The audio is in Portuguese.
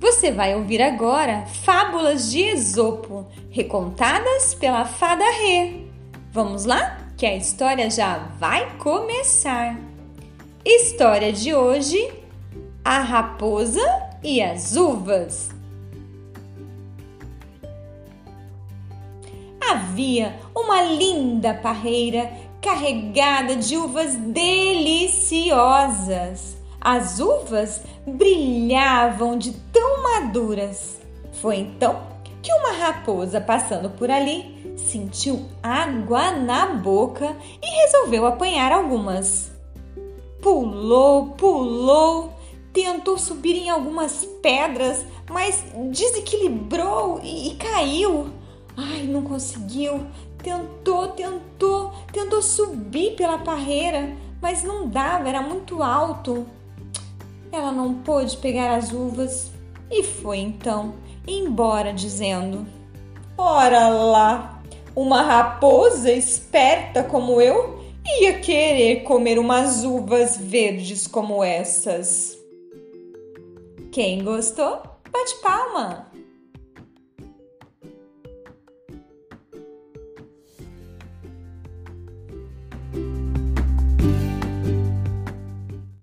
Você vai ouvir agora fábulas de Esopo, recontadas pela fada Rê. Vamos lá? Que a história já vai começar. História de hoje: A raposa e as uvas. Havia uma linda parreira carregada de uvas deliciosas. As uvas brilhavam de tão maduras. Foi então que uma raposa passando por ali sentiu água na boca e resolveu apanhar algumas. Pulou, pulou, tentou subir em algumas pedras, mas desequilibrou e, e caiu. Ai, não conseguiu. Tentou, tentou, tentou subir pela parreira, mas não dava, era muito alto. Ela não pôde pegar as uvas e foi então embora dizendo: Ora lá, uma raposa esperta como eu ia querer comer umas uvas verdes como essas. Quem gostou, bate palma!